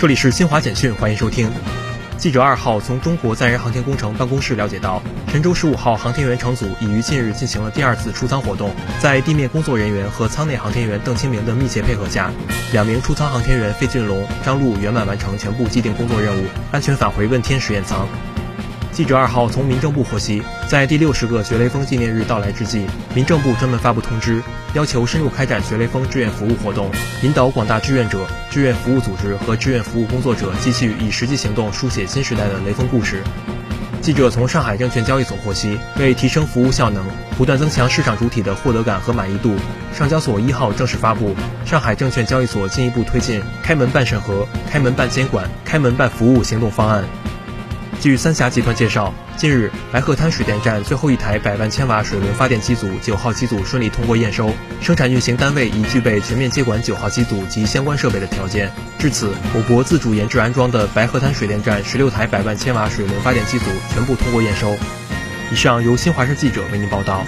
这里是新华简讯，欢迎收听。记者二号从中国载人航天工程办公室了解到，神舟十五号航天员乘组已于近日进行了第二次出舱活动。在地面工作人员和舱内航天员邓清明的密切配合下，两名出舱航天员费俊龙、张璐圆满完成全部既定工作任务，安全返回问天实验舱。记者二号从民政部获悉，在第六十个学雷锋纪念日到来之际，民政部专门发布通知，要求深入开展学雷锋志愿服务活动，引导广大志愿者、志愿服务组织和志愿服务工作者继续以实际行动书写新时代的雷锋故事。记者从上海证券交易所获悉，为提升服务效能，不断增强市场主体的获得感和满意度，上交所一号正式发布《上海证券交易所进一步推进开门办审核、开门办监管、开门办服务行动方案》。据三峡集团介绍，近日白鹤滩水电站最后一台百万千瓦水轮发电机组九号机组顺利通过验收，生产运行单位已具备全面接管九号机组及相关设备的条件。至此，我国自主研制安装的白鹤滩水电站十六台百万千瓦水轮发电机组全部通过验收。以上由新华社记者为您报道。